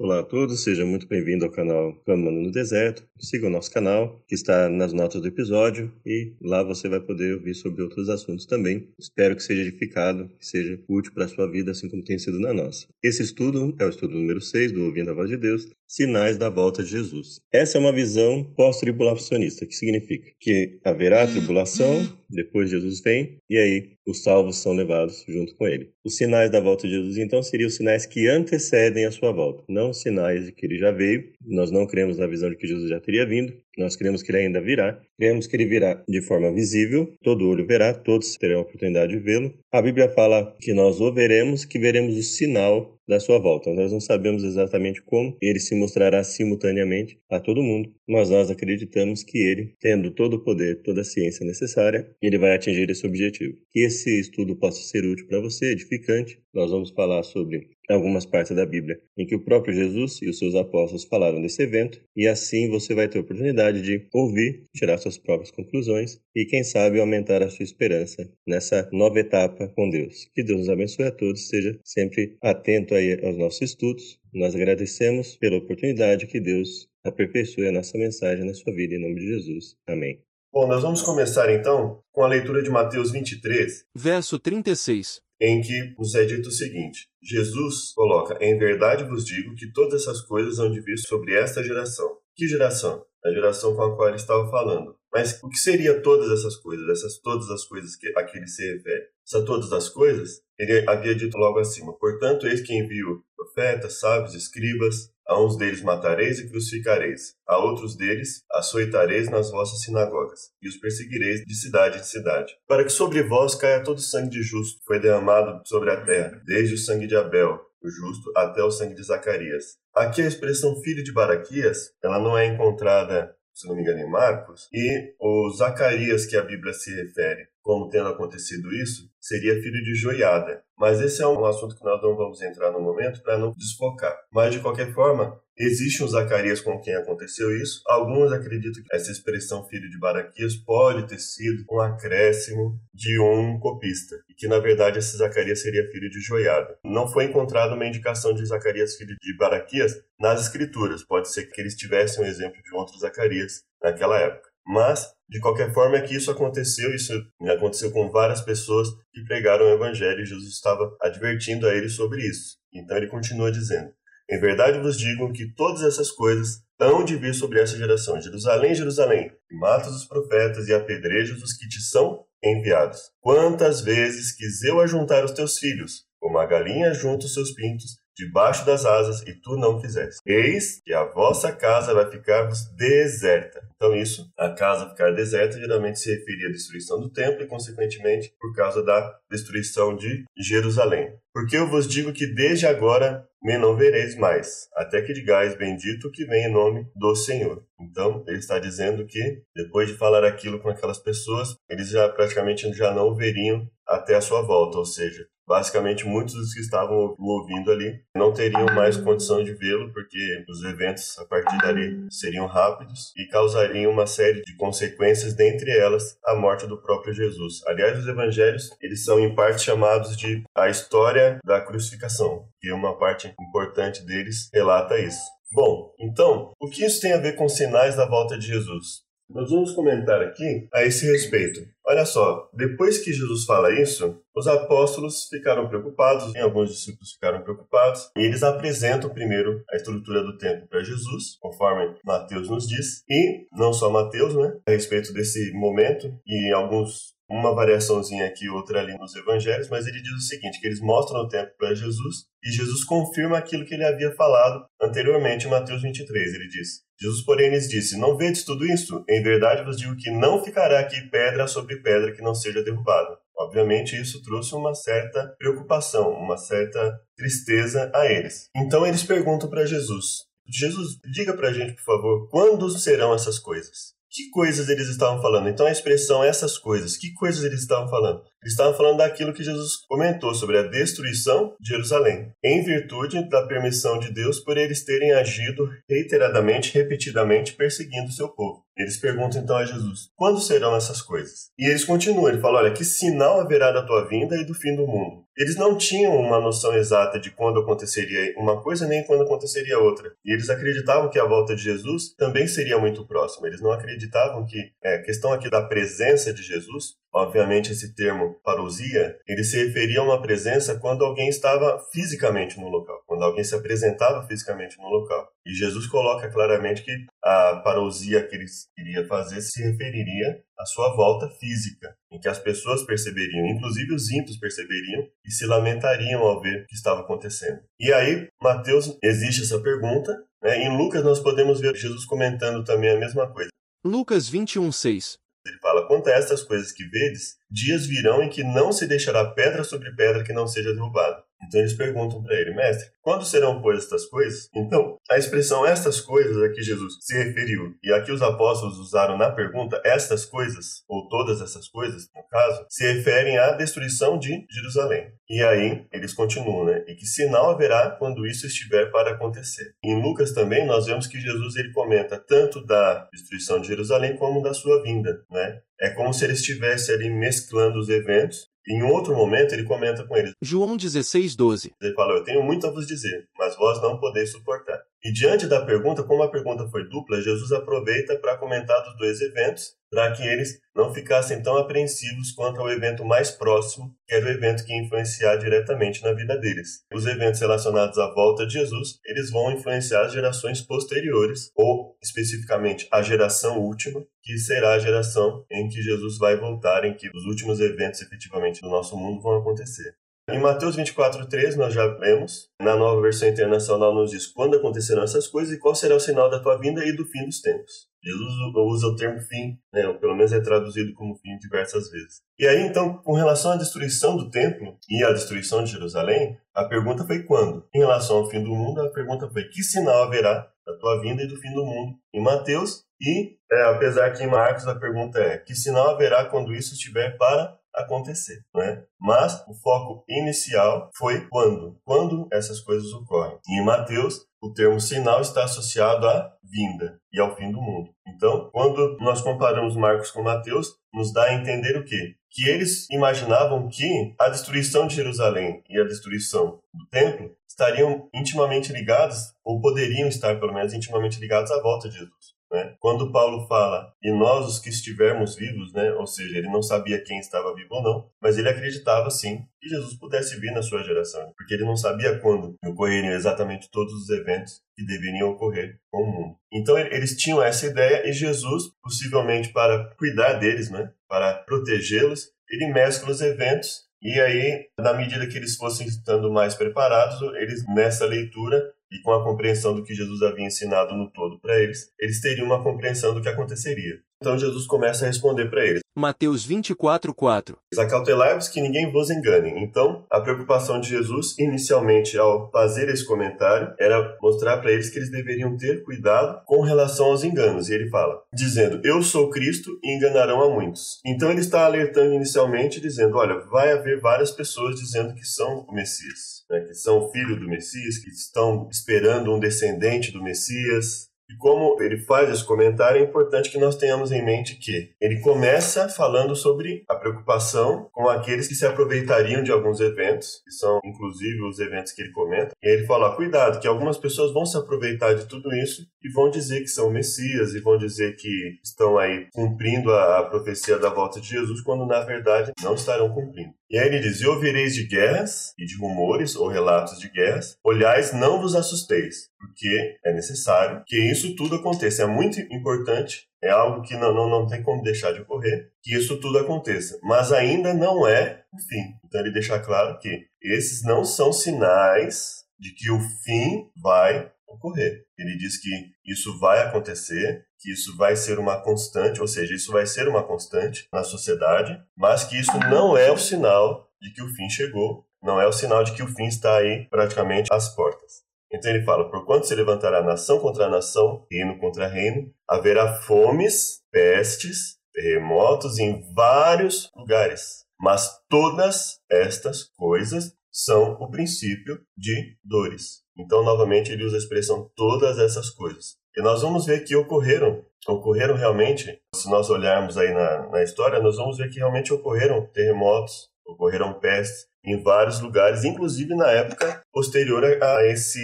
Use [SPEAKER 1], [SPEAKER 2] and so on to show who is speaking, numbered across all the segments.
[SPEAKER 1] Olá a todos, seja muito bem-vindo ao canal Câmara no Deserto. Siga o nosso canal, que está nas notas do episódio, e lá você vai poder ouvir sobre outros assuntos também. Espero que seja edificado, que seja útil para a sua vida, assim como tem sido na nossa. Esse estudo é o estudo número 6 do Ouvindo a Voz de Deus, Sinais da Volta de Jesus. Essa é uma visão pós-tribulacionista, que significa que haverá tribulação, depois Jesus vem, e aí os salvos são levados junto com ele. Os sinais da volta de Jesus, então, seriam os sinais que antecedem a sua volta, não os sinais de que ele já veio. Nós não cremos na visão de que Jesus já teria vindo, nós cremos que ele ainda virá. Cremos que ele virá de forma visível, todo olho verá, todos terão a oportunidade de vê-lo. A Bíblia fala que nós o veremos, que veremos o sinal da sua volta. Nós não sabemos exatamente como ele se mostrará simultaneamente a todo mundo, mas nós acreditamos que ele, tendo todo o poder, toda a ciência necessária, ele vai atingir esse objetivo. Que esse estudo possa ser útil para você, edificante. Nós vamos falar sobre algumas partes da Bíblia em que o próprio Jesus e os seus apóstolos falaram desse evento, e assim você vai ter a oportunidade de ouvir, tirar suas próprias conclusões e, quem sabe, aumentar a sua esperança nessa nova etapa com Deus. Que Deus nos abençoe a todos, esteja sempre atento aí aos nossos estudos. Nós agradecemos pela oportunidade que Deus aperfeiçoe a nossa mensagem na sua vida, em nome de Jesus. Amém.
[SPEAKER 2] Bom, nós vamos começar então com a leitura de Mateus 23,
[SPEAKER 3] verso 36
[SPEAKER 2] em que nos é dito o seguinte: Jesus coloca, em verdade vos digo que todas essas coisas hão de vir sobre esta geração. Que geração? A geração com a qual ele estava falando. Mas o que seria todas essas coisas, essas todas as coisas que, a que ele se refere? Essas todas as coisas, ele havia dito logo acima: Portanto, eis que envio profetas, sábios, escribas, a uns deles matareis e crucificareis, a outros deles açoitareis nas vossas sinagogas, e os perseguireis de cidade em cidade. Para que sobre vós caia todo o sangue de justo, que foi derramado sobre a terra, desde o sangue de Abel, o justo, até o sangue de Zacarias. Aqui a expressão filho de Baraquias, ela não é encontrada, se não me engano, em Marcos, e o Zacarias que a Bíblia se refere como tendo acontecido isso, seria filho de Joiada. Mas esse é um assunto que nós não vamos entrar no momento para não desfocar. Mas de qualquer forma, existe um Zacarias com quem aconteceu isso. Alguns acreditam que essa expressão filho de Baraquias pode ter sido um acréscimo de um copista. E que na verdade esse Zacarias seria filho de Joiada. Não foi encontrada uma indicação de Zacarias filho de Baraquias nas escrituras. Pode ser que eles tivessem um exemplo de outro Zacarias naquela época. Mas de qualquer forma, é que isso aconteceu, isso aconteceu com várias pessoas que pregaram o Evangelho e Jesus estava advertindo a eles sobre isso. Então ele continua dizendo: Em verdade vos digo que todas essas coisas hão de vir sobre essa geração. Jerusalém, Jerusalém, que matas os profetas e apedrejas os que te são enviados. Quantas vezes quis eu ajuntar os teus filhos, como a galinha junta os seus pintos, debaixo das asas, e tu não fizeste. Eis que a vossa casa vai ficar-vos deserta. Então, isso, a casa ficar deserta, geralmente se referia à destruição do templo e, consequentemente, por causa da destruição de Jerusalém. Porque eu vos digo que desde agora me não vereis mais, até que digais bendito que vem em nome do Senhor. Então, ele está dizendo que, depois de falar aquilo com aquelas pessoas, eles já praticamente já não veriam até a sua volta, ou seja, basicamente muitos dos que estavam ouvindo ali não teriam mais condição de vê-lo porque os eventos a partir dali seriam rápidos e causariam uma série de consequências, dentre elas a morte do próprio Jesus. Aliás, os evangelhos, eles são em parte chamados de a história da crucificação, que uma parte importante deles relata isso. Bom, então, o que isso tem a ver com sinais da volta de Jesus? Nós vamos comentar aqui a esse respeito. Olha só, depois que Jesus fala isso, os apóstolos ficaram preocupados, alguns discípulos ficaram preocupados, e eles apresentam primeiro a estrutura do templo para Jesus, conforme Mateus nos diz, e não só Mateus, né, a respeito desse momento, e alguns uma variaçãozinha aqui, outra ali nos evangelhos, mas ele diz o seguinte, que eles mostram o templo para Jesus e Jesus confirma aquilo que ele havia falado anteriormente em Mateus 23. Ele diz: Jesus, porém, lhes disse: Não vedes tudo isto? Em verdade vos digo que não ficará aqui pedra sobre pedra que não seja derrubada. Obviamente, isso trouxe uma certa preocupação, uma certa tristeza a eles. Então, eles perguntam para Jesus: Jesus, diga para a gente, por favor, quando serão essas coisas? Que coisas eles estavam falando? Então, a expressão essas coisas, que coisas eles estavam falando? Estavam falando daquilo que Jesus comentou sobre a destruição de Jerusalém, em virtude da permissão de Deus por eles terem agido reiteradamente, repetidamente, perseguindo o seu povo. Eles perguntam então a Jesus: quando serão essas coisas? E eles continuam: ele fala, olha, que sinal haverá da tua vinda e do fim do mundo? Eles não tinham uma noção exata de quando aconteceria uma coisa nem quando aconteceria outra. E eles acreditavam que a volta de Jesus também seria muito próxima. Eles não acreditavam que é, a questão aqui da presença de Jesus Obviamente, esse termo parousia, ele se referia a uma presença quando alguém estava fisicamente no local, quando alguém se apresentava fisicamente no local. E Jesus coloca claramente que a parousia que ele queria fazer se referiria à sua volta física, em que as pessoas perceberiam, inclusive os ímpios perceberiam e se lamentariam ao ver o que estava acontecendo. E aí, Mateus existe essa pergunta, né? em Lucas nós podemos ver Jesus comentando também a mesma coisa.
[SPEAKER 3] Lucas 21, 6
[SPEAKER 2] ele fala: Quanto a estas coisas que vedes, dias virão em que não se deixará pedra sobre pedra que não seja derrubada. Então eles perguntam para ele, mestre, quando serão pois estas coisas? Então, a expressão estas coisas a que Jesus se referiu e a que os apóstolos usaram na pergunta, estas coisas, ou todas essas coisas, no caso, se referem à destruição de Jerusalém. E aí eles continuam, né? E que sinal haverá quando isso estiver para acontecer. Em Lucas também nós vemos que Jesus ele comenta tanto da destruição de Jerusalém como da sua vinda, né? É como se ele estivesse ali mesclando os eventos em outro momento, ele comenta com eles.
[SPEAKER 3] João 16, 12.
[SPEAKER 2] Ele fala: Eu tenho muito a vos dizer, mas vós não podeis suportar. E diante da pergunta, como a pergunta foi dupla, Jesus aproveita para comentar dos dois eventos, para que eles não ficassem tão apreensivos quanto ao evento mais próximo, que era o evento que ia influenciar diretamente na vida deles. Os eventos relacionados à volta de Jesus, eles vão influenciar as gerações posteriores, ou especificamente a geração última, que será a geração em que Jesus vai voltar, em que os últimos eventos efetivamente do nosso mundo vão acontecer. Em Mateus 24:3 nós já lemos, na nova versão internacional nos diz quando acontecerão essas coisas e qual será o sinal da tua vinda e do fim dos tempos. Jesus usa o termo fim, né, ou pelo menos é traduzido como fim diversas vezes. E aí então, com relação à destruição do templo e à destruição de Jerusalém, a pergunta foi quando? Em relação ao fim do mundo, a pergunta foi que sinal haverá da tua vinda e do fim do mundo em Mateus e, é, apesar que em Marcos a pergunta é que sinal haverá quando isso estiver para acontecer, né? Mas o foco inicial foi quando, quando essas coisas ocorrem. E em Mateus, o termo sinal está associado à vinda e ao fim do mundo. Então, quando nós comparamos Marcos com Mateus, nos dá a entender o quê? Que eles imaginavam que a destruição de Jerusalém e a destruição do templo estariam intimamente ligados, ou poderiam estar pelo menos intimamente ligados à volta de Jesus. Né? Quando Paulo fala, e nós os que estivermos vivos, né? ou seja, ele não sabia quem estava vivo ou não, mas ele acreditava sim que Jesus pudesse vir na sua geração, porque ele não sabia quando ocorreriam exatamente todos os eventos que deveriam ocorrer com o mundo. Então eles tinham essa ideia e Jesus, possivelmente para cuidar deles, né? para protegê-los, ele mescla os eventos e aí, na medida que eles fossem estando mais preparados, eles nessa leitura e com a compreensão do que Jesus havia ensinado no todo para eles, eles teriam uma compreensão do que aconteceria. Então Jesus começa a responder para eles.
[SPEAKER 3] Mateus 24, 4.
[SPEAKER 2] Acautelai-vos que ninguém vos engane. Então, a preocupação de Jesus, inicialmente, ao fazer esse comentário, era mostrar para eles que eles deveriam ter cuidado com relação aos enganos. E ele fala, dizendo, eu sou Cristo e enganarão a muitos. Então ele está alertando inicialmente, dizendo, olha, vai haver várias pessoas dizendo que são o Messias. Né, que são filho do Messias, que estão esperando um descendente do Messias, e como ele faz esse comentário, é importante que nós tenhamos em mente que ele começa falando sobre a preocupação com aqueles que se aproveitariam de alguns eventos, que são inclusive os eventos que ele comenta. E ele fala: cuidado, que algumas pessoas vão se aproveitar de tudo isso e vão dizer que são Messias e vão dizer que estão aí cumprindo a, profecia da volta de Jesus, quando na verdade não estarão cumprindo. E aí ele diz: E ouvireis de guerras e de rumores ou relatos de guerras, olhais, não vos assusteis, porque é necessário que isso tudo aconteça. É muito importante, é algo que não, não, não tem como deixar de ocorrer, que isso tudo aconteça. Mas ainda não é o fim. Então ele deixa claro que esses não são sinais de que o fim vai ocorrer. Ele diz que isso vai acontecer, que isso vai ser uma constante, ou seja, isso vai ser uma constante na sociedade, mas que isso não é o sinal de que o fim chegou, não é o sinal de que o fim está aí praticamente às portas. Então ele fala: Porquanto se levantará nação contra nação, reino contra reino, haverá fomes, pestes, terremotos em vários lugares. Mas todas estas coisas são o princípio de dores. Então, novamente, ele usa a expressão todas essas coisas. E nós vamos ver que ocorreram, ocorreram realmente, se nós olharmos aí na, na história, nós vamos ver que realmente ocorreram terremotos, ocorreram pestes em vários lugares, inclusive na época posterior a esse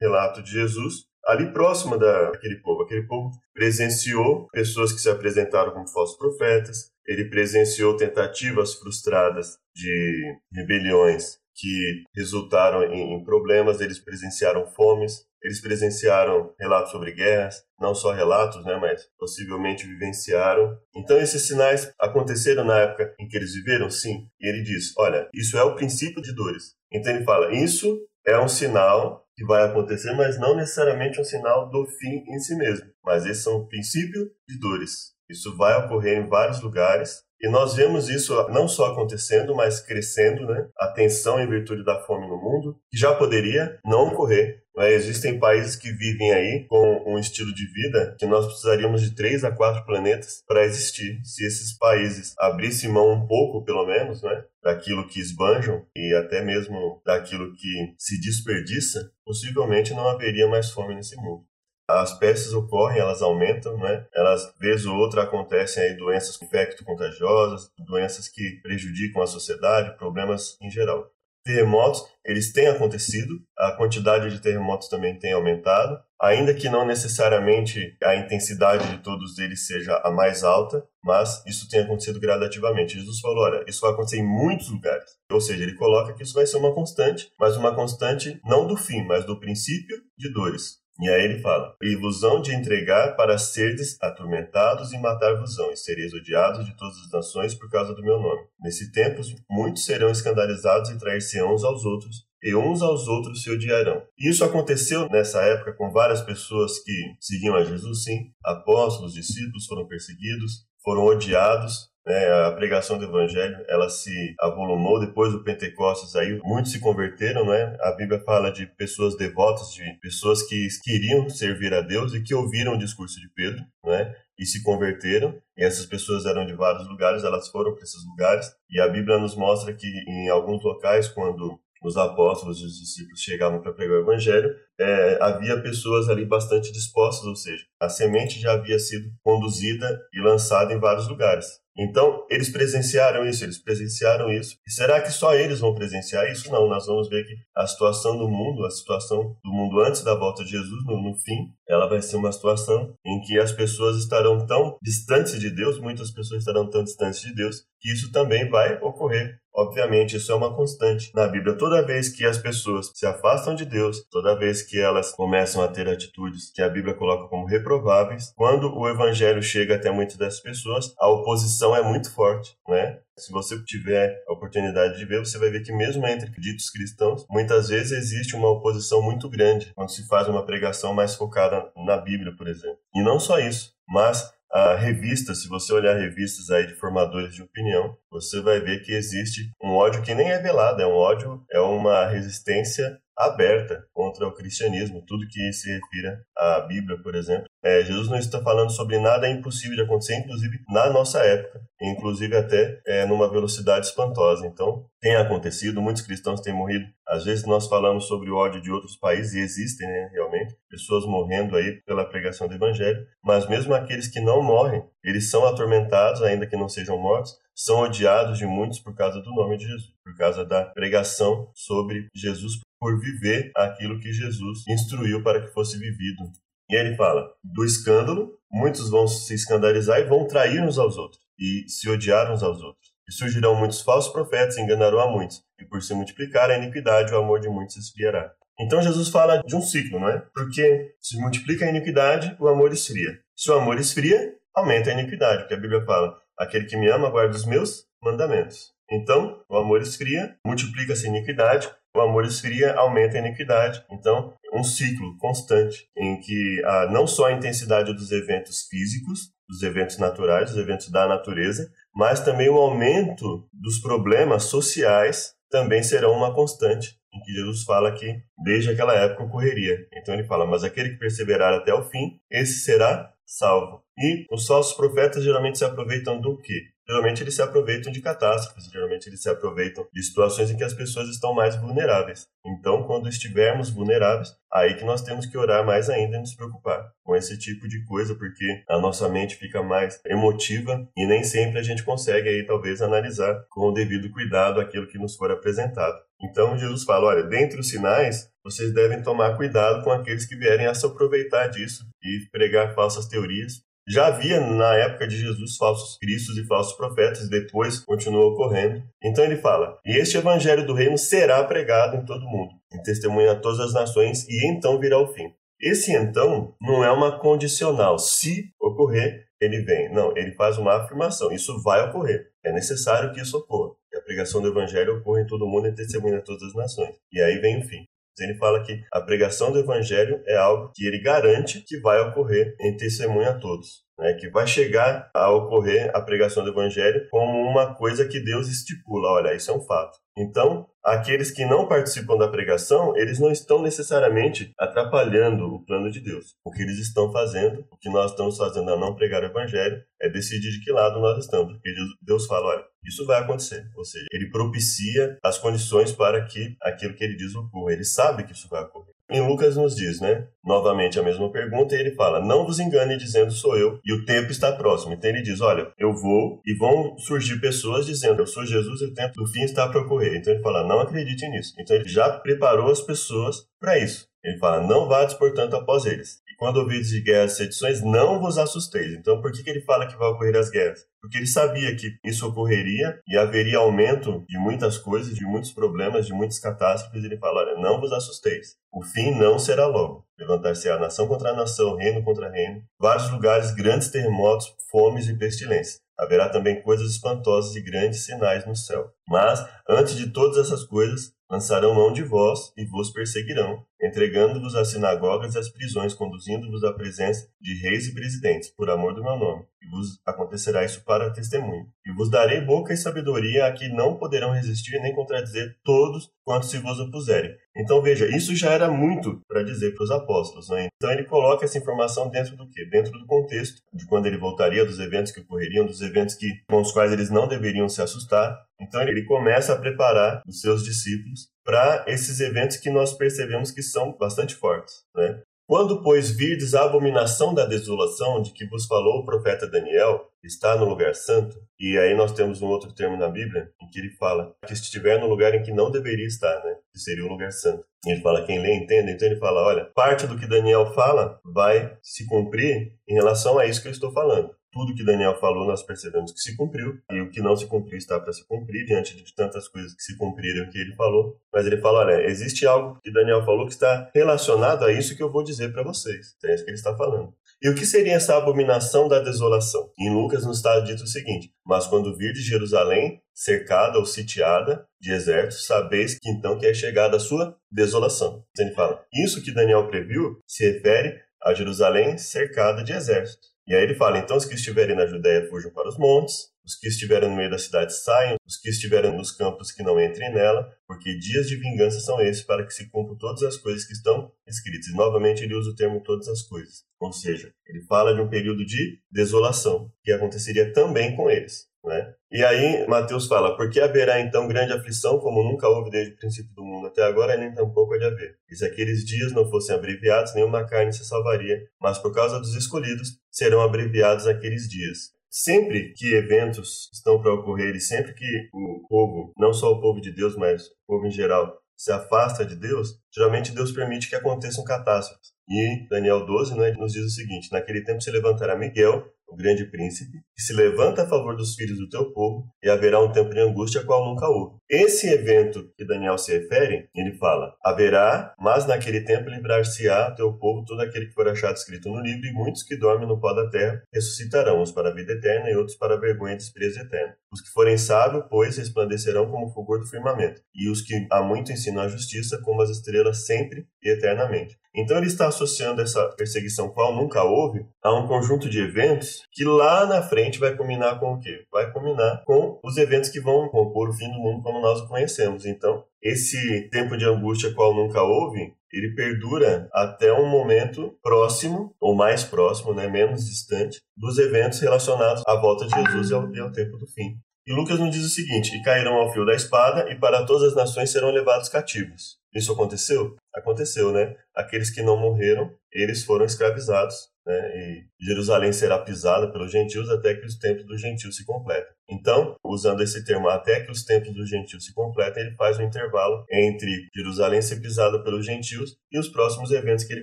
[SPEAKER 2] relato de Jesus, ali próximo daquele povo. Aquele povo presenciou pessoas que se apresentaram como falsos profetas, ele presenciou tentativas frustradas de rebeliões que resultaram em, problemas, eles presenciaram fomes, eles presenciaram relatos sobre guerras, não só relatos, né, mas possivelmente vivenciaram. Então esses sinais aconteceram na época em que eles viveram, sim. E ele diz, olha, isso é o princípio de dores. Então ele fala, isso é um sinal que vai acontecer, mas não necessariamente um sinal do fim em si mesmo. Mas esse é um princípio de dores. Isso vai ocorrer em vários lugares e nós vemos isso não só acontecendo, mas crescendo, né? A tensão em virtude da fome no mundo, que já poderia não ocorrer. Né? Existem países que vivem aí com um estilo de vida que nós precisaríamos de três a quatro planetas para existir. Se esses países abrissem mão um pouco, pelo menos, né? daquilo que esbanjam e até mesmo daquilo que se desperdiça, possivelmente não haveria mais fome nesse mundo as pestes ocorrem, elas aumentam, né? Elas, vez ou outra, acontecem aí doenças infecto-contagiosas, doenças que prejudicam a sociedade, problemas em geral. Terremotos, eles têm acontecido, a quantidade de terremotos também tem aumentado, ainda que não necessariamente a intensidade de todos eles seja a mais alta, mas isso tem acontecido gradativamente. Jesus falou, olha, isso vai acontecer em muitos lugares. Ou seja, ele coloca que isso vai ser uma constante, mas uma constante não do fim, mas do princípio de dores. E aí ele fala: ilusão de entregar para serdes atormentados e matar-vos-ão, e sereis odiados de todas as nações por causa do meu nome. Nesse tempo, muitos serão escandalizados e trair-se uns aos outros, e uns aos outros se odiarão. Isso aconteceu nessa época com várias pessoas que seguiam a Jesus, sim. Apóstolos, discípulos foram perseguidos, foram odiados, né, a pregação do evangelho ela se avolumou depois do Pentecostes aí muitos se converteram né a Bíblia fala de pessoas devotas de pessoas que queriam servir a Deus e que ouviram o discurso de Pedro né e se converteram e essas pessoas eram de vários lugares elas foram para esses lugares e a Bíblia nos mostra que em alguns locais quando os apóstolos e os discípulos chegavam para pregar o evangelho, é, havia pessoas ali bastante dispostas, ou seja, a semente já havia sido conduzida e lançada em vários lugares. Então, eles presenciaram isso, eles presenciaram isso. E será que só eles vão presenciar isso? Não, nós vamos ver que a situação do mundo, a situação do mundo antes da volta de Jesus, no, no fim, ela vai ser uma situação em que as pessoas estarão tão distantes de Deus, muitas pessoas estarão tão distantes de Deus, que isso também vai ocorrer. Obviamente, isso é uma constante na Bíblia. Toda vez que as pessoas se afastam de Deus, toda vez que elas começam a ter atitudes que a Bíblia coloca como reprováveis, quando o evangelho chega até muitas dessas pessoas, a oposição é muito forte, né? Se você tiver a oportunidade de ver, você vai ver que mesmo entre ditos cristãos, muitas vezes existe uma oposição muito grande quando se faz uma pregação mais focada na Bíblia, por exemplo. E não só isso, mas a revista, se você olhar revistas aí de formadores de opinião, você vai ver que existe um ódio que nem é velado, é um ódio, é uma resistência aberta contra o cristianismo, tudo que se refira à Bíblia, por exemplo. É, Jesus não está falando sobre nada impossível de acontecer, inclusive na nossa época, inclusive até é, numa velocidade espantosa. Então, tem acontecido, muitos cristãos têm morrido. Às vezes nós falamos sobre o ódio de outros países, e existem né, realmente pessoas morrendo aí pela pregação do Evangelho, mas mesmo aqueles que não morrem, eles são atormentados, ainda que não sejam mortos, são odiados de muitos por causa do nome de Jesus, por causa da pregação sobre Jesus, por viver aquilo que Jesus instruiu para que fosse vivido. E ele fala: do escândalo, muitos vão se escandalizar e vão trair uns aos outros, e se odiar uns aos outros. E surgirão muitos falsos profetas e enganarão a muitos, e por se multiplicar a iniquidade, o amor de muitos se esfriará. Então Jesus fala de um ciclo, não é? Porque se multiplica a iniquidade, o amor esfria. Se o amor esfria, aumenta a iniquidade, porque a Bíblia fala: aquele que me ama guarda os meus mandamentos. Então, o amor esfria, multiplica-se a iniquidade, o amor esfria, aumenta a iniquidade. Então, um ciclo constante em que a, não só a intensidade dos eventos físicos, dos eventos naturais, dos eventos da natureza, mas também o aumento dos problemas sociais também serão uma constante, em que Jesus fala que desde aquela época ocorreria. Então ele fala: Mas aquele que perseverar até o fim, esse será salvo. E os falsos profetas geralmente se aproveitam do quê? geralmente eles se aproveitam de catástrofes, geralmente eles se aproveitam de situações em que as pessoas estão mais vulneráveis. Então, quando estivermos vulneráveis, aí que nós temos que orar mais ainda e nos preocupar com esse tipo de coisa, porque a nossa mente fica mais emotiva e nem sempre a gente consegue aí talvez analisar com o devido cuidado aquilo que nos for apresentado. Então Jesus fala, olha, dentre os sinais, vocês devem tomar cuidado com aqueles que vierem a se aproveitar disso e pregar falsas teorias, já havia na época de Jesus falsos cristos e falsos profetas, e depois continuou ocorrendo. Então ele fala: E este evangelho do reino será pregado em todo o mundo, em testemunho a todas as nações, e então virá o fim. Esse então não é uma condicional. Se ocorrer, ele vem. Não, ele faz uma afirmação. Isso vai ocorrer. É necessário que isso ocorra. Que a pregação do evangelho ocorra em todo o mundo e testemunha a todas as nações. E aí vem o fim. Ele fala que a pregação do evangelho é algo que ele garante que vai ocorrer em testemunho a todos. Né, que vai chegar a ocorrer a pregação do evangelho como uma coisa que Deus estipula. Olha, isso é um fato. Então, aqueles que não participam da pregação, eles não estão necessariamente atrapalhando o plano de Deus. O que eles estão fazendo, o que nós estamos fazendo a não pregar o evangelho, é decidir de que lado nós estamos. Porque Deus fala, olha, isso vai acontecer. Ou seja, ele propicia as condições para que aquilo que ele diz ocorra. Ele sabe que isso vai ocorrer. Em Lucas nos diz, né? Novamente a mesma pergunta, e ele fala: Não vos engane dizendo sou eu, e o tempo está próximo. Então ele diz: Olha, eu vou, e vão surgir pessoas dizendo: Eu sou Jesus e o tempo do fim está para ocorrer. Então ele fala: Não acredite nisso. Então ele já preparou as pessoas para isso. Ele fala: Não vades, portanto, após eles. Quando ouvides de guerras e sedições, não vos assusteis. Então, por que, que ele fala que vai ocorrer as guerras? Porque ele sabia que isso ocorreria e haveria aumento de muitas coisas, de muitos problemas, de muitas catástrofes. Ele fala: Olha, não vos assusteis. O fim não será logo. Levantar-se-á nação contra nação, reino contra reino, vários lugares, grandes terremotos, fomes e pestilências. Haverá também coisas espantosas e grandes sinais no céu. Mas, antes de todas essas coisas, lançarão mão de vós e vos perseguirão, entregando-vos às sinagogas e às prisões, conduzindo-vos à presença de reis e presidentes, por amor do meu nome. E vos acontecerá isso para testemunho. E vos darei boca e sabedoria a que não poderão resistir nem contradizer todos quantos se vos opuserem. Então veja, isso já era muito para dizer para os apóstolos. Né? Então ele coloca essa informação dentro do quê? Dentro do contexto de quando ele voltaria, dos eventos que ocorreriam, dos eventos que, com os quais eles não deveriam se assustar. Então ele começa a preparar os seus discípulos para esses eventos que nós percebemos que são bastante fortes. Né? Quando, pois, virdes a abominação da desolação de que vos falou o profeta Daniel, está no lugar santo, e aí nós temos um outro termo na Bíblia em que ele fala que estiver no lugar em que não deveria estar, né? Que seria o lugar santo. Ele fala, quem lê entende, então ele fala, olha, parte do que Daniel fala vai se cumprir em relação a isso que eu estou falando tudo que Daniel falou nós percebemos que se cumpriu e o que não se cumpriu está para se cumprir diante de tantas coisas que se cumpriram que ele falou. Mas ele fala, olha, existe algo que Daniel falou que está relacionado a isso que eu vou dizer para vocês. É isso que ele está falando. E o que seria essa abominação da desolação? Em Lucas nos está dito o seguinte: Mas quando vir de Jerusalém, cercada ou sitiada de exércitos, sabeis que então que é chegada a sua desolação. Então ele fala: Isso que Daniel previu se refere a Jerusalém cercada de exércitos. E aí ele fala: então os que estiverem na Judéia fujam para os montes, os que estiverem no meio da cidade saiam, os que estiverem nos campos que não entrem nela, porque dias de vingança são esses para que se cumpram todas as coisas que estão escritas. E novamente ele usa o termo todas as coisas. Ou seja, ele fala de um período de desolação, que aconteceria também com eles. Né? E aí Mateus fala, porque haverá então grande aflição, como nunca houve desde o princípio do mundo até agora, nem tampouco há de haver. E se aqueles dias não fossem abreviados, nenhuma carne se salvaria, mas por causa dos escolhidos serão abreviados aqueles dias. Sempre que eventos estão para ocorrer e sempre que o povo, não só o povo de Deus, mas o povo em geral, se afasta de Deus, geralmente Deus permite que aconteçam catástrofes. E Daniel 12 né, nos diz o seguinte: Naquele tempo se levantará Miguel, o grande príncipe, que se levanta a favor dos filhos do teu povo, e haverá um tempo de angústia qual nunca houve. Esse evento que Daniel se refere, ele fala: haverá, mas naquele tempo livrar-se-á teu povo todo aquele que for achado escrito no livro, e muitos que dormem no pó da terra ressuscitarão, uns para a vida eterna e outros para a vergonha e desprezo eterno. Os que forem sábios, pois, resplandecerão como o fulgor do firmamento, e os que há muito ensinam a justiça, como as estrelas sempre e eternamente. Então ele está associando essa perseguição qual nunca houve a um conjunto de eventos que lá na frente vai combinar com o quê? Vai combinar com os eventos que vão compor o fim do mundo como nós o conhecemos. Então, esse tempo de angústia qual nunca houve, ele perdura até um momento próximo, ou mais próximo, né, menos distante, dos eventos relacionados à volta de Jesus e ao, e ao tempo do fim. E Lucas nos diz o seguinte: E cairão ao fio da espada, e para todas as nações serão levados cativos. Isso aconteceu? Aconteceu, né? Aqueles que não morreram, eles foram escravizados, né? E Jerusalém será pisada pelos gentios até que os tempos dos gentios se completem. Então, usando esse termo, até que os tempos dos gentios se completem, ele faz um intervalo entre Jerusalém ser pisada pelos gentios e os próximos eventos que ele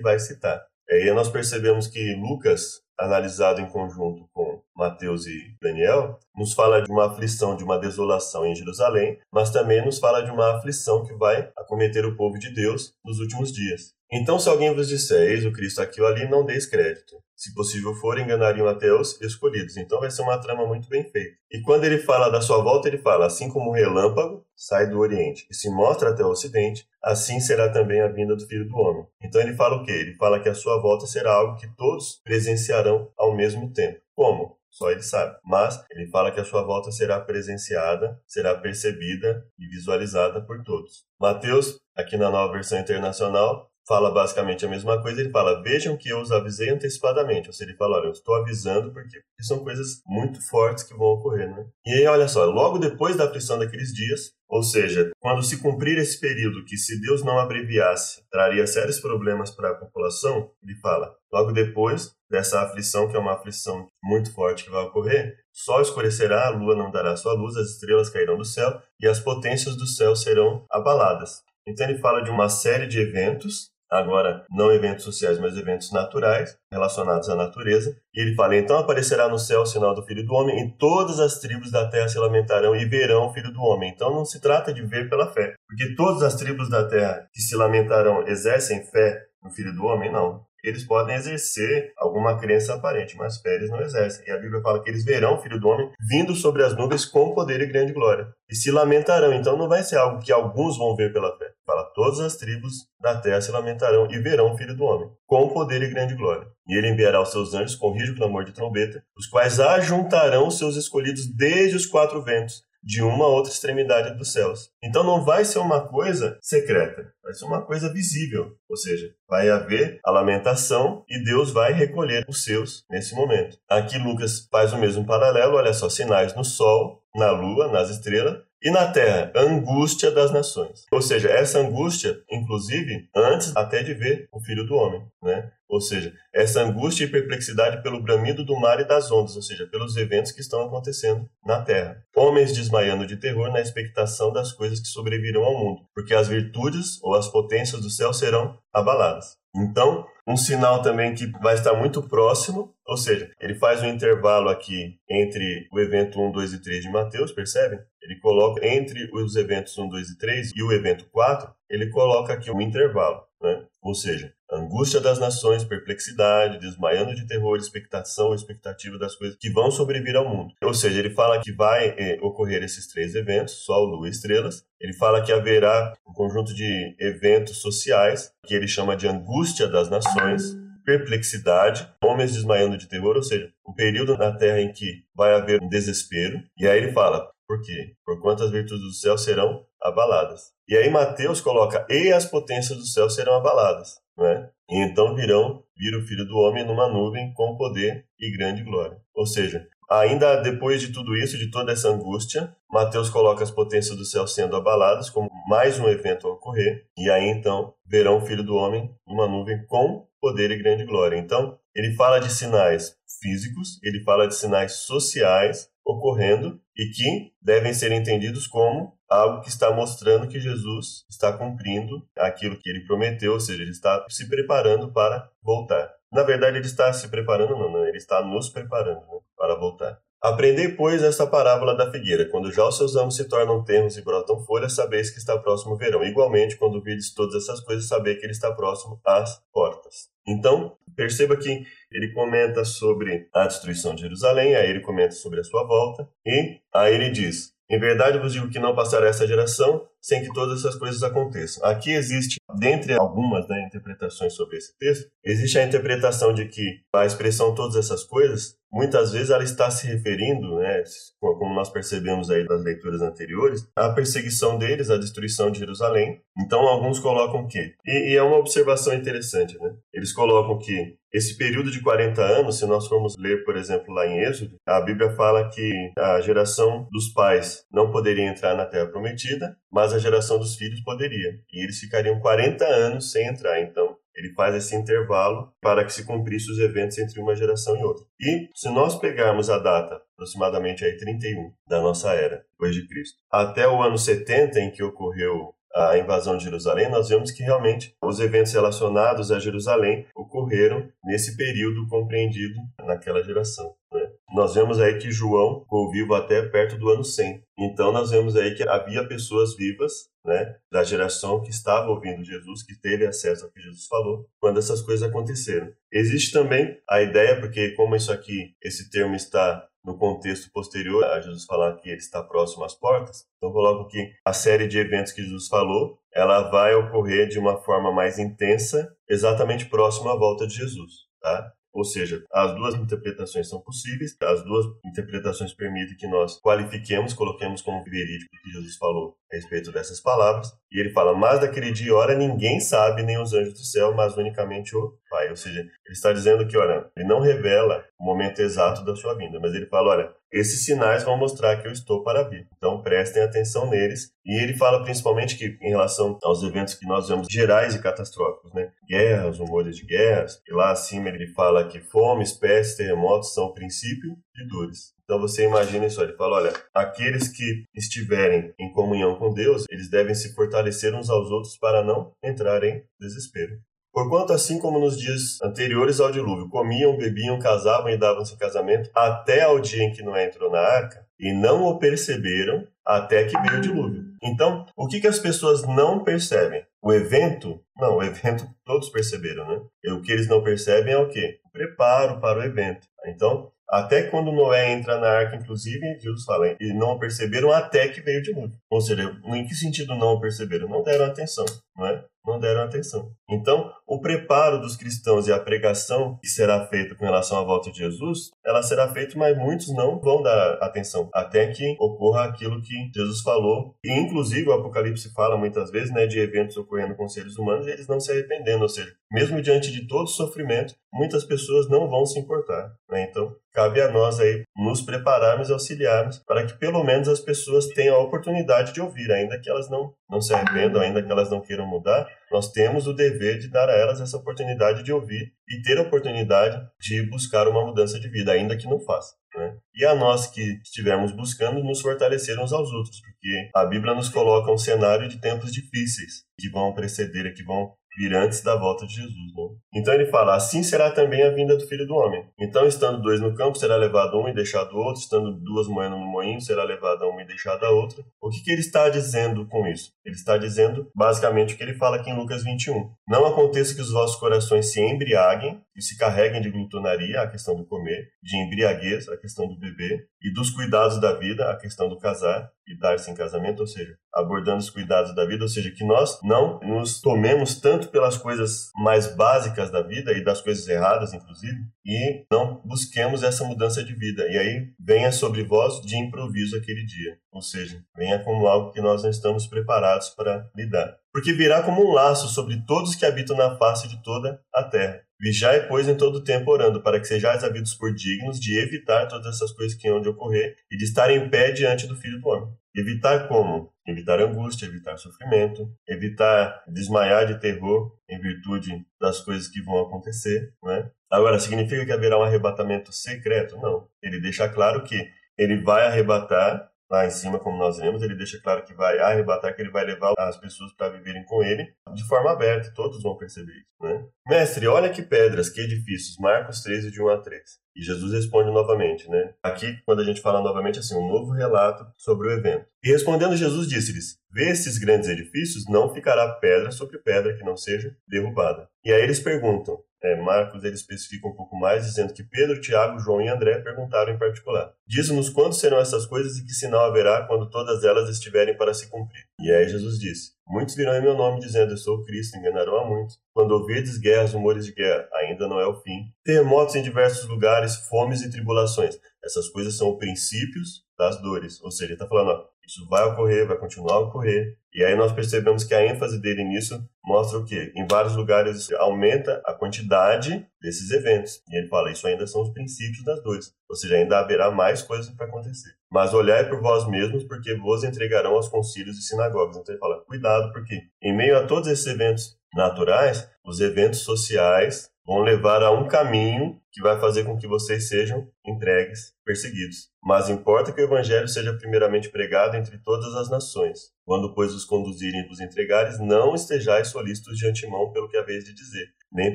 [SPEAKER 2] vai citar. E aí nós percebemos que Lucas, analisado em conjunto com Mateus e Daniel, nos fala de uma aflição, de uma desolação em Jerusalém, mas também nos fala de uma aflição que vai acometer o povo de Deus nos últimos dias. Então, se alguém vos disser, eis o Cristo aqui ou ali, não deis crédito. Se possível for, enganariam até os escolhidos. Então vai ser uma trama muito bem feita. E quando ele fala da sua volta, ele fala, assim como o relâmpago sai do Oriente e se mostra até o Ocidente, assim será também a vinda do Filho do Homem. Então ele fala o quê? Ele fala que a sua volta será algo que todos presenciarão ao mesmo tempo. Como? Só ele sabe. Mas ele fala que a sua volta será presenciada, será percebida e visualizada por todos. Mateus, aqui na nova versão internacional, fala basicamente a mesma coisa. Ele fala: Vejam que eu os avisei antecipadamente. Ou seja, ele fala: Olha, eu estou avisando porque, são coisas muito fortes que vão ocorrer, né? E aí, olha só, logo depois da aflição daqueles dias, ou seja, quando se cumprir esse período que, se Deus não abreviasse, traria sérios problemas para a população, ele fala: logo depois dessa aflição, que é uma aflição muito forte que vai ocorrer, sol escurecerá, a lua não dará sua luz, as estrelas cairão do céu e as potências do céu serão abaladas. Então ele fala de uma série de eventos agora não eventos sociais, mas eventos naturais relacionados à natureza. E ele fala: Então aparecerá no céu o sinal do Filho do Homem, e todas as tribos da terra se lamentarão e verão o Filho do Homem. Então não se trata de ver pela fé, porque todas as tribos da terra que se lamentarão exercem fé no Filho do Homem? Não eles podem exercer alguma crença aparente, mas eles não exercem. E a Bíblia fala que eles verão o Filho do Homem vindo sobre as nuvens com poder e grande glória. E se lamentarão. Então não vai ser algo que alguns vão ver pela fé. Fala, todas as tribos da terra se lamentarão e verão o Filho do Homem, com poder e grande glória. E ele enviará os seus anjos com rijo clamor de trombeta, os quais ajuntarão os seus escolhidos desde os quatro ventos, de uma outra extremidade dos céus. Então não vai ser uma coisa secreta, vai ser uma coisa visível, ou seja, vai haver a lamentação e Deus vai recolher os seus nesse momento. Aqui Lucas faz o mesmo paralelo, olha só, sinais no sol, na lua, nas estrelas, e na terra, angústia das nações. Ou seja, essa angústia, inclusive, antes até de ver o filho do homem, né? Ou seja, essa angústia e perplexidade pelo bramido do mar e das ondas, ou seja, pelos eventos que estão acontecendo na terra. Homens desmaiando de terror na expectação das coisas que sobrevirão ao mundo, porque as virtudes ou as potências do céu serão abaladas. Então, um sinal também que vai estar muito próximo, ou seja, ele faz um intervalo aqui entre o evento 1, 2 e 3 de Mateus, percebem? Ele coloca entre os eventos 1, 2 e 3 e o evento 4, ele coloca aqui um intervalo, né? Ou seja, angústia das nações, perplexidade, desmaiando de terror, expectação, expectativa das coisas que vão sobrevir ao mundo. Ou seja, ele fala que vai eh, ocorrer esses três eventos, Sol, Lua e Estrelas. Ele fala que haverá um conjunto de eventos sociais que ele chama de angústia das nações, perplexidade, homens desmaiando de terror, ou seja, um período na Terra em que vai haver um desespero. E aí ele fala, por quê? Porquanto as virtudes do céu serão abaladas. E aí Mateus coloca, e as potências do céu serão abaladas. Né? E então virão, vir o Filho do Homem numa nuvem com poder e grande glória. Ou seja, ainda depois de tudo isso, de toda essa angústia, Mateus coloca as potências do céu sendo abaladas, como mais um evento a ocorrer, e aí então verão o Filho do Homem numa nuvem com poder e grande glória. Então, ele fala de sinais físicos, ele fala de sinais sociais ocorrendo e que devem ser entendidos como algo que está mostrando que Jesus está cumprindo aquilo que ele prometeu, ou seja, ele está se preparando para voltar. Na verdade, ele está se preparando, não, não ele está nos preparando né, para voltar. Aprendei, pois, esta parábola da figueira. Quando já os seus ramos se tornam tenros e brotam folhas, sabeis que está próximo o verão. Igualmente, quando vides todas essas coisas, sabei que ele está próximo às portas. Então, perceba que ele comenta sobre a destruição de Jerusalém, aí ele comenta sobre a sua volta, e aí ele diz: Em verdade vos digo que não passará essa geração sem que todas essas coisas aconteçam. Aqui existe, dentre algumas né, interpretações sobre esse texto, existe a interpretação de que a expressão todas essas coisas muitas vezes ela está se referindo, né, como nós percebemos aí das leituras anteriores, à perseguição deles, à destruição de Jerusalém. Então, alguns colocam que, e, e é uma observação interessante, né? Eles colocam que esse período de 40 anos, se nós formos ler, por exemplo, lá em Êxodo, a Bíblia fala que a geração dos pais não poderia entrar na terra prometida, mas a geração dos filhos poderia. E eles ficariam 40 anos sem entrar. Então, ele faz esse intervalo para que se cumprisse os eventos entre uma geração e outra. E se nós pegarmos a data, aproximadamente aí 31 da nossa era, depois de Cristo, até o ano 70 em que ocorreu a invasão de Jerusalém, nós vemos que realmente os eventos relacionados a Jerusalém ocorreram nesse período compreendido naquela geração. Né? Nós vemos aí que João ficou vivo até perto do ano 100. Então nós vemos aí que havia pessoas vivas né, da geração que estava ouvindo Jesus, que teve acesso ao que Jesus falou, quando essas coisas aconteceram. Existe também a ideia, porque como isso aqui, esse termo está no contexto posterior a Jesus falar que ele está próximo às portas, então coloco que a série de eventos que Jesus falou, ela vai ocorrer de uma forma mais intensa, exatamente próximo à volta de Jesus, tá? Ou seja, as duas interpretações são possíveis, as duas interpretações permitem que nós qualifiquemos, coloquemos como verídico o que Jesus falou a respeito dessas palavras. E ele fala: Mas daquele dia e hora ninguém sabe, nem os anjos do céu, mas unicamente o Pai. Ou seja, ele está dizendo que, olha, ele não revela o momento exato da sua vinda, mas ele fala: olha, esses sinais vão mostrar que eu estou para vir. Então prestem atenção neles. E ele fala principalmente que, em relação aos eventos que nós vemos gerais e catastróficos, né? Guerras, rumores de guerras. E lá acima ele fala que fome, espécies, terremotos são o princípio de dores. Então você imagina isso, ele fala, olha, aqueles que estiverem em comunhão com Deus, eles devem se fortalecer uns aos outros para não entrar em desespero. Porquanto, assim como nos dias anteriores ao dilúvio, comiam, bebiam, casavam e davam-se casamento, até ao dia em que Noé entrou na arca, e não o perceberam até que veio o dilúvio. Então, o que, que as pessoas não percebem? O evento? Não, o evento todos perceberam, né? E o que eles não percebem é o quê? O preparo para o evento. Então, até quando Noé entra na arca, inclusive, Jesus fala, e não perceberam até que veio o dilúvio. Ou seja, em que sentido não perceberam? Não deram atenção, não é? Não deram atenção. Então, o preparo dos cristãos e a pregação que será feita com relação à volta de Jesus, ela será feita, mas muitos não vão dar atenção até que ocorra aquilo que Jesus falou. E, inclusive, o Apocalipse fala muitas vezes né, de eventos ocorrendo com seres humanos e eles não se arrependendo. Ou seja, mesmo diante de todo sofrimento, muitas pessoas não vão se importar. Né? Então, cabe a nós aí nos prepararmos e auxiliarmos para que pelo menos as pessoas tenham a oportunidade de ouvir, ainda que elas não, não se arrependam, ainda que elas não queiram mudar, nós temos o dever de dar a elas essa oportunidade de ouvir e ter a oportunidade de buscar uma mudança de vida, ainda que não faça. Né? E a nós que estivermos buscando nos fortalecer uns aos outros, porque a Bíblia nos coloca um cenário de tempos difíceis que vão preceder, que vão vir antes da volta de Jesus. Né? Então ele fala: assim será também a vinda do Filho do Homem. Então, estando dois no campo, será levado um e deixado o outro, estando duas moendo no moinho, será levada uma e deixada a outra. O que, que ele está dizendo com isso? Ele está dizendo basicamente o que ele fala aqui em Lucas 21. Não aconteça que os vossos corações se embriaguem e se carreguem de glutonaria, a questão do comer, de embriaguez, a questão do beber, e dos cuidados da vida, a questão do casar e dar-se em casamento, ou seja, abordando os cuidados da vida, ou seja, que nós não nos tomemos tanto pelas coisas mais básicas da vida e das coisas erradas, inclusive, e não busquemos essa mudança de vida. E aí venha sobre vós de improviso aquele dia, ou seja, venha como algo que nós não estamos preparados para lidar. Porque virá como um laço sobre todos que habitam na face de toda a terra. Vigiai, pois, em todo tempo orando, para que sejais havidos por dignos de evitar todas essas coisas que hão de ocorrer e de estar em pé diante do Filho do Homem. Evitar como? Evitar angústia, evitar sofrimento, evitar desmaiar de terror em virtude das coisas que vão acontecer, né? Agora, significa que haverá um arrebatamento secreto? Não. Ele deixa claro que ele vai arrebatar lá em cima, como nós vemos, ele deixa claro que vai arrebatar, que ele vai levar as pessoas para viverem com ele de forma aberta, todos vão perceber isso, né? Mestre, olha que pedras, que edifícios, Marcos 13, de 1 a 3. E Jesus responde novamente, né? Aqui, quando a gente fala novamente, assim, um novo relato sobre o evento. E respondendo, Jesus disse-lhes: Vê esses grandes edifícios, não ficará pedra sobre pedra que não seja derrubada. E aí eles perguntam: é, Marcos ele especifica um pouco mais, dizendo que Pedro, Tiago, João e André perguntaram em particular: Diz-nos quando serão essas coisas e que sinal haverá quando todas elas estiverem para se cumprir. E aí Jesus disse: Muitos virão em meu nome dizendo: Eu sou o Cristo, enganarão a muitos. Quando ouvirdes guerras, rumores de guerra, ainda não é o fim. Terremotos em diversos lugares, fomes e tribulações. Essas coisas são princípios das dores. Ou seja, ele está falando, ó, isso vai ocorrer, vai continuar a ocorrer. E aí nós percebemos que a ênfase dele nisso mostra o quê? Em vários lugares aumenta a quantidade desses eventos. E ele fala, isso ainda são os princípios das dores. Ou seja, ainda haverá mais coisas para acontecer. Mas olhai por vós mesmos, porque vos entregarão aos concílios e sinagogas. Então ele fala, cuidado, porque em meio a todos esses eventos naturais, os eventos sociais vão levar a um caminho que vai fazer com que vocês sejam entregues, perseguidos. Mas importa que o evangelho seja primeiramente pregado entre todas as nações. Quando, pois, os conduzirem e vos entregares, não estejais solícitos de antemão pelo que haveis de dizer, nem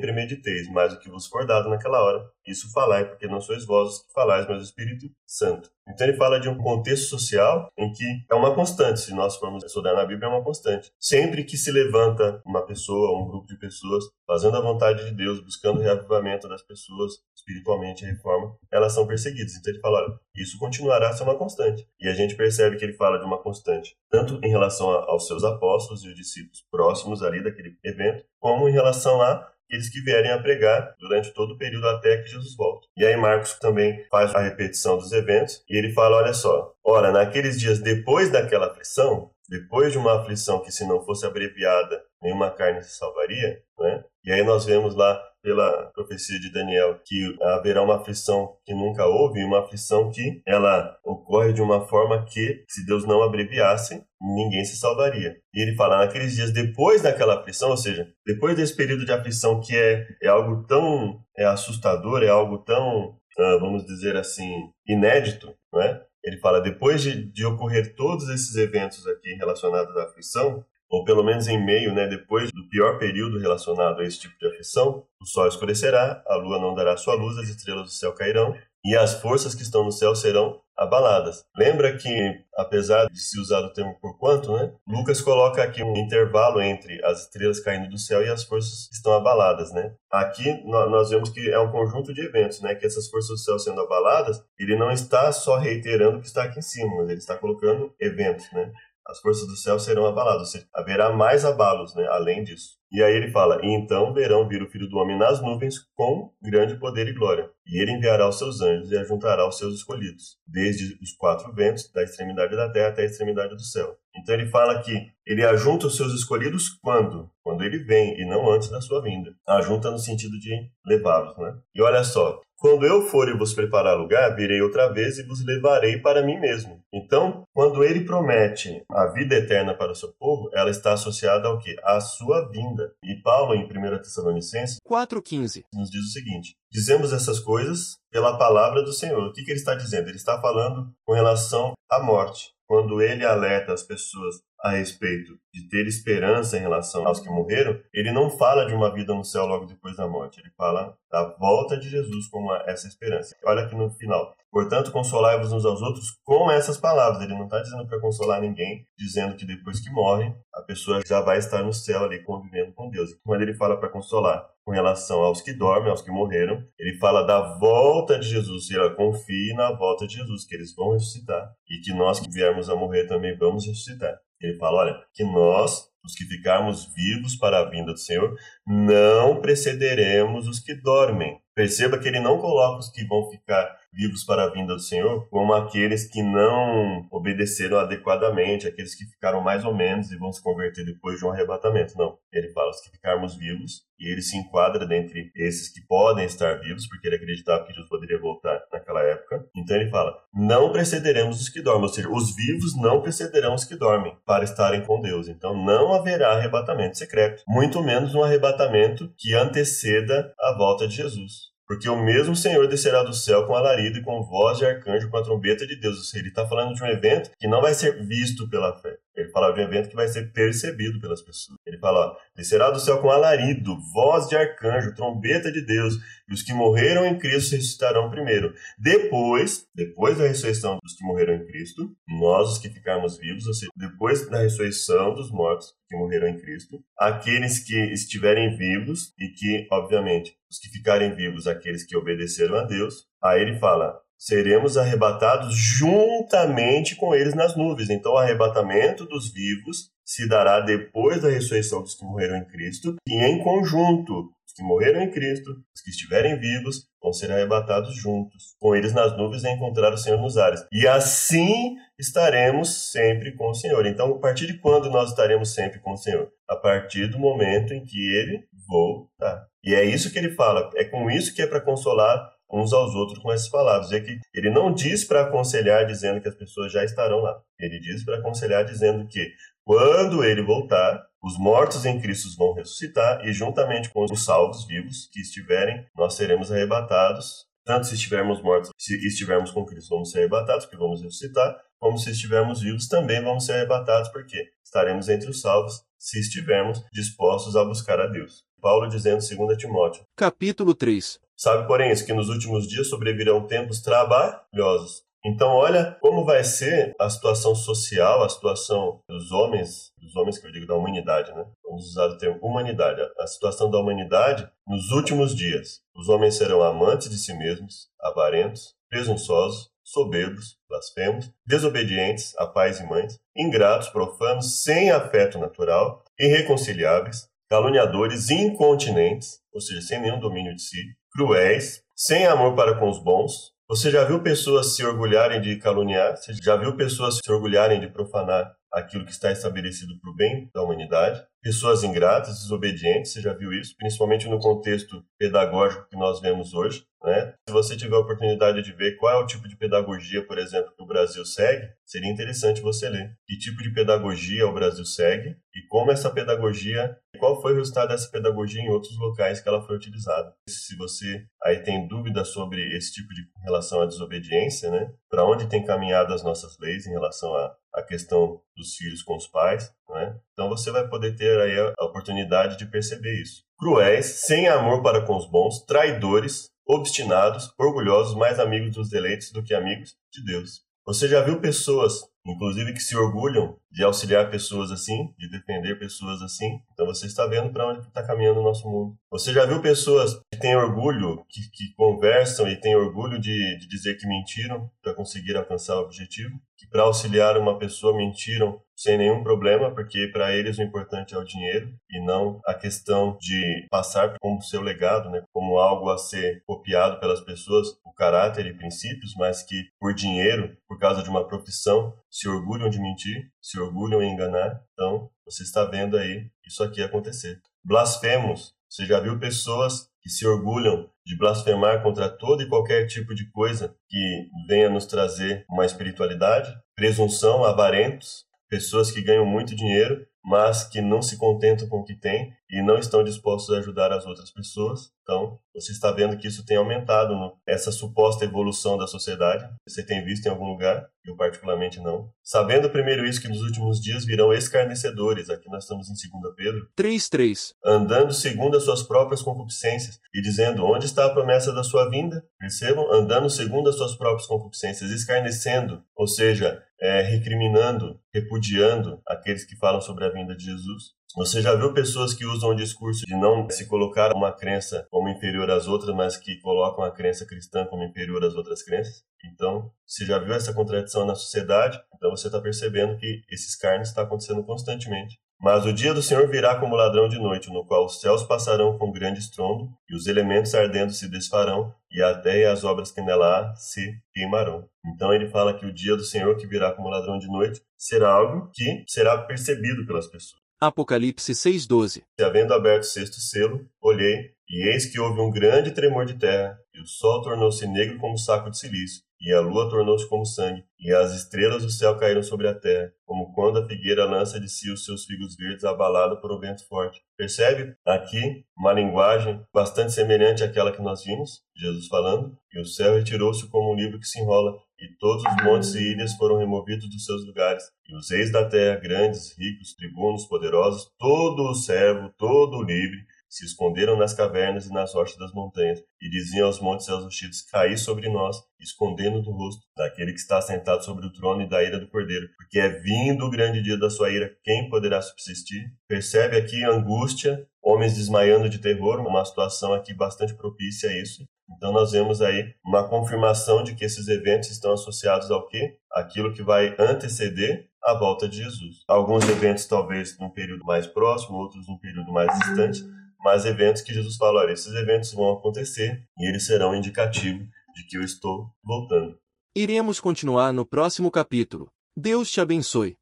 [SPEAKER 2] premediteis mais o que vos for dado naquela hora. Isso falai, porque não sois vós que falais, mas o Espírito Santo. Então ele fala de um contexto social em que é uma constante, se nós formos estudar na Bíblia, é uma constante. Sempre que se levanta uma pessoa, um grupo de pessoas, fazendo a vontade de Deus, buscando o reavivamento das pessoas, espiritualmente a reforma, elas são perseguidas. Então ele fala, olha, isso continuará a ser uma constante. E a gente percebe que ele fala de uma constante, tanto em relação aos seus apóstolos e os discípulos próximos ali daquele evento, como em relação a aqueles que vierem a pregar durante todo o período até que Jesus volte. E aí Marcos também faz a repetição dos eventos e ele fala, olha só, ora, naqueles dias depois daquela aflição, depois de uma aflição que se não fosse abreviada, nenhuma carne se salvaria, né? E aí nós vemos lá pela profecia de Daniel que haverá uma aflição que nunca houve, uma aflição que ela ocorre de uma forma que, se Deus não abreviasse, ninguém se salvaria. E ele fala, naqueles dias depois daquela aflição, ou seja, depois desse período de aflição que é, é algo tão é assustador, é algo tão, uh, vamos dizer assim, inédito, não é? Ele fala, depois de, de ocorrer todos esses eventos aqui relacionados à aflição, ou pelo menos em meio, né, depois do pior período relacionado a esse tipo de aflição, o sol escurecerá, a lua não dará sua luz, as estrelas do céu cairão, e as forças que estão no céu serão abaladas. Lembra que, apesar de se usar o termo por quanto, né, Lucas coloca aqui um intervalo entre as estrelas caindo do céu e as forças que estão abaladas, né? Aqui nós vemos que é um conjunto de eventos, né, que essas forças do céu sendo abaladas, ele não está só reiterando o que está aqui em cima, mas ele está colocando eventos, né? As forças do céu serão abaladas, ou seja, haverá mais abalos, né, além disso. E aí ele fala: E então verão vir o Filho do Homem nas nuvens com grande poder e glória. E ele enviará os seus anjos e ajuntará os seus escolhidos, desde os quatro ventos, da extremidade da terra até a extremidade do céu. Então ele fala que ele ajunta os seus escolhidos quando? Quando ele vem, e não antes da sua vinda. Ajunta no sentido de levá-los, né? E olha só, quando eu for e vos preparar lugar, virei outra vez e vos levarei para mim mesmo. Então, quando ele promete a vida eterna para o seu povo, ela está associada ao que? À sua vinda. E Paulo, em 1 Tessalonicenses
[SPEAKER 3] 4,15,
[SPEAKER 2] nos diz o seguinte: Dizemos essas coisas pela palavra do Senhor. O que, que ele está dizendo? Ele está falando com relação à morte. Quando ele alerta as pessoas a respeito de ter esperança em relação aos que morreram, ele não fala de uma vida no céu logo depois da morte, ele fala da volta de Jesus como essa esperança. Olha aqui no final. Portanto, consolai-vos uns aos outros com essas palavras. Ele não está dizendo para consolar ninguém, dizendo que depois que morre, a pessoa já vai estar no céu ali convivendo com Deus. Quando ele fala para consolar com relação aos que dormem, aos que morreram, ele fala da volta de Jesus. E ela confie na volta de Jesus, que eles vão ressuscitar. E que nós que viermos a morrer também vamos ressuscitar. Ele fala: olha, que nós, os que ficarmos vivos para a vinda do Senhor, não precederemos os que dormem. Perceba que ele não coloca os que vão ficar vivos para a vinda do Senhor como aqueles que não obedeceram adequadamente, aqueles que ficaram mais ou menos e vão se converter depois de um arrebatamento. Não. Ele fala que ficarmos vivos e ele se enquadra dentre esses que podem estar vivos, porque ele acreditava que Jesus poderia voltar naquela época. Então ele fala: não precederemos os que dormem, ou seja, os vivos não precederão os que dormem para estarem com Deus. Então não haverá arrebatamento secreto, muito menos um arrebatamento que anteceda a volta de Jesus. Porque o mesmo Senhor descerá do céu com alarido e com voz de arcanjo, com a trombeta de Deus. Ou seja, ele está falando de um evento que não vai ser visto pela fé. Ele fala de um evento que vai ser percebido pelas pessoas. Ele fala, ó, descerá do céu com alarido, voz de arcanjo, trombeta de Deus, e os que morreram em Cristo ressuscitarão primeiro. Depois, depois da ressurreição dos que morreram em Cristo, nós os que ficarmos vivos, ou seja, depois da ressurreição dos mortos que morreram em Cristo, aqueles que estiverem vivos e que, obviamente, os que ficarem vivos, aqueles que obedeceram a Deus, aí ele fala: seremos arrebatados juntamente com eles nas nuvens. Então, o arrebatamento dos vivos se dará depois da ressurreição dos que morreram em Cristo e em conjunto. Os que morreram em Cristo, os que estiverem vivos, vão ser arrebatados juntos, com eles nas nuvens e encontrar o Senhor nos ares. E assim estaremos sempre com o Senhor. Então, a partir de quando nós estaremos sempre com o Senhor? A partir do momento em que ele voltar. E é isso que ele fala, é com isso que é para consolar uns aos outros com essas palavras. É que ele não diz para aconselhar dizendo que as pessoas já estarão lá. Ele diz para aconselhar dizendo que quando ele voltar, os mortos em Cristo vão ressuscitar e juntamente com os salvos vivos que estiverem, nós seremos arrebatados. Tanto se estivermos mortos, se estivermos com Cristo, vamos ser arrebatados, porque vamos ressuscitar, como se estivermos vivos, também vamos ser arrebatados, porque estaremos entre os salvos se estivermos dispostos a buscar a Deus. Paulo dizendo 2 Timóteo.
[SPEAKER 3] Capítulo 3.
[SPEAKER 2] Sabe, porém, isso que nos últimos dias sobrevirão tempos trabalhosos. Então, olha como vai ser a situação social, a situação dos homens, dos homens que eu digo da humanidade, né? Vamos usar o termo humanidade. A situação da humanidade nos últimos dias. Os homens serão amantes de si mesmos, avarentos, presunçosos, soberbos, blasfemos, desobedientes a pais e mães, ingratos, profanos, sem afeto natural, irreconciliáveis, caluniadores, incontinentes, ou seja, sem nenhum domínio de si, cruéis, sem amor para com os bons. Você já viu pessoas se orgulharem de caluniar? Você já viu pessoas se orgulharem de profanar aquilo que está estabelecido para o bem da humanidade? Pessoas ingratas, desobedientes, você já viu isso? Principalmente no contexto pedagógico que nós vemos hoje. Né? Se você tiver a oportunidade de ver qual é o tipo de pedagogia, por exemplo, que o Brasil segue, seria interessante você ler. Que tipo de pedagogia o Brasil segue e como essa pedagogia, qual foi o resultado dessa pedagogia em outros locais que ela foi utilizada. Se você aí tem dúvida sobre esse tipo de relação à desobediência, né? Para onde tem caminhado as nossas leis em relação à, à questão dos filhos com os pais, né? Então você vai poder ter aí a oportunidade de perceber isso. Cruéis, sem amor para com os bons, traidores, obstinados, orgulhosos, mais amigos dos deleitos do que amigos de Deus. Você já viu pessoas, inclusive, que se orgulham de auxiliar pessoas assim, de defender pessoas assim? Então você está vendo para onde está caminhando o nosso mundo. Você já viu pessoas que têm orgulho, que, que conversam e têm orgulho de, de dizer que mentiram para conseguir alcançar o objetivo? Que para auxiliar uma pessoa mentiram sem nenhum problema, porque para eles o importante é o dinheiro e não a questão de passar como seu legado, né, como algo a ser copiado pelas pessoas, o caráter e princípios, mas que por dinheiro, por causa de uma profissão, se orgulham de mentir, se em enganar. Então, você está vendo aí isso aqui acontecer. Blasfemos. Você já viu pessoas que se orgulham de blasfemar contra todo e qualquer tipo de coisa que venha nos trazer uma espiritualidade? Presunção, avarentos, pessoas que ganham muito dinheiro, mas que não se contentam com o que têm e não estão dispostos a ajudar as outras pessoas. Então, você está vendo que isso tem aumentado no, essa suposta evolução da sociedade. Você tem visto em algum lugar? Eu particularmente não. Sabendo primeiro isso que nos últimos dias virão escarnecedores, aqui nós estamos em 2 Pedro,
[SPEAKER 3] 3:3.
[SPEAKER 2] andando segundo as suas próprias concupiscências e dizendo: "Onde está a promessa da sua vinda?" Percebam, andando segundo as suas próprias concupiscências, escarnecendo, ou seja, é, recriminando, repudiando aqueles que falam sobre a vinda de Jesus. Você já viu pessoas que usam o discurso de não se colocar uma crença como inferior às outras, mas que colocam a crença cristã como inferior às outras crenças? Então, você já viu essa contradição na sociedade? Então você está percebendo que esses carnes está acontecendo constantemente. Mas o dia do Senhor virá como ladrão de noite, no qual os céus passarão com grande estrondo, e os elementos ardendo se desfarão, e a e as obras que nela há se queimarão. Então ele fala que o dia do Senhor, que virá como ladrão de noite, será algo que será percebido pelas pessoas.
[SPEAKER 3] Apocalipse 6:12.
[SPEAKER 2] E havendo aberto o sexto selo, olhei, e eis que houve um grande tremor de terra, e o sol tornou-se negro como saco de silício, e a lua tornou-se como sangue, e as estrelas do céu caíram sobre a terra, como quando a figueira lança de si os seus figos verdes abalada por um vento forte. Percebe aqui uma linguagem bastante semelhante àquela que nós vimos, Jesus falando, e o céu retirou-se como um livro que se enrola, e todos os montes e ilhas foram removidos dos seus lugares, e os reis da terra, grandes, ricos, tribunos, poderosos, todo o servo, todo o livre, se esconderam nas cavernas e nas rochas das montanhas, e diziam aos montes e aos rochedos: Caí sobre nós, escondendo do rosto daquele que está sentado sobre o trono e da ira do cordeiro, porque é vindo o grande dia da sua ira, quem poderá subsistir? Percebe aqui angústia, homens desmaiando de terror, uma situação aqui bastante propícia a isso. Então nós vemos aí uma confirmação de que esses eventos estão associados ao quê? Aquilo que vai anteceder a volta de Jesus. Alguns eventos talvez num período mais próximo, outros num período mais distante, mas eventos que Jesus fala, olha, esses eventos vão acontecer e eles serão indicativo de que eu estou voltando.
[SPEAKER 3] Iremos continuar no próximo capítulo. Deus te abençoe.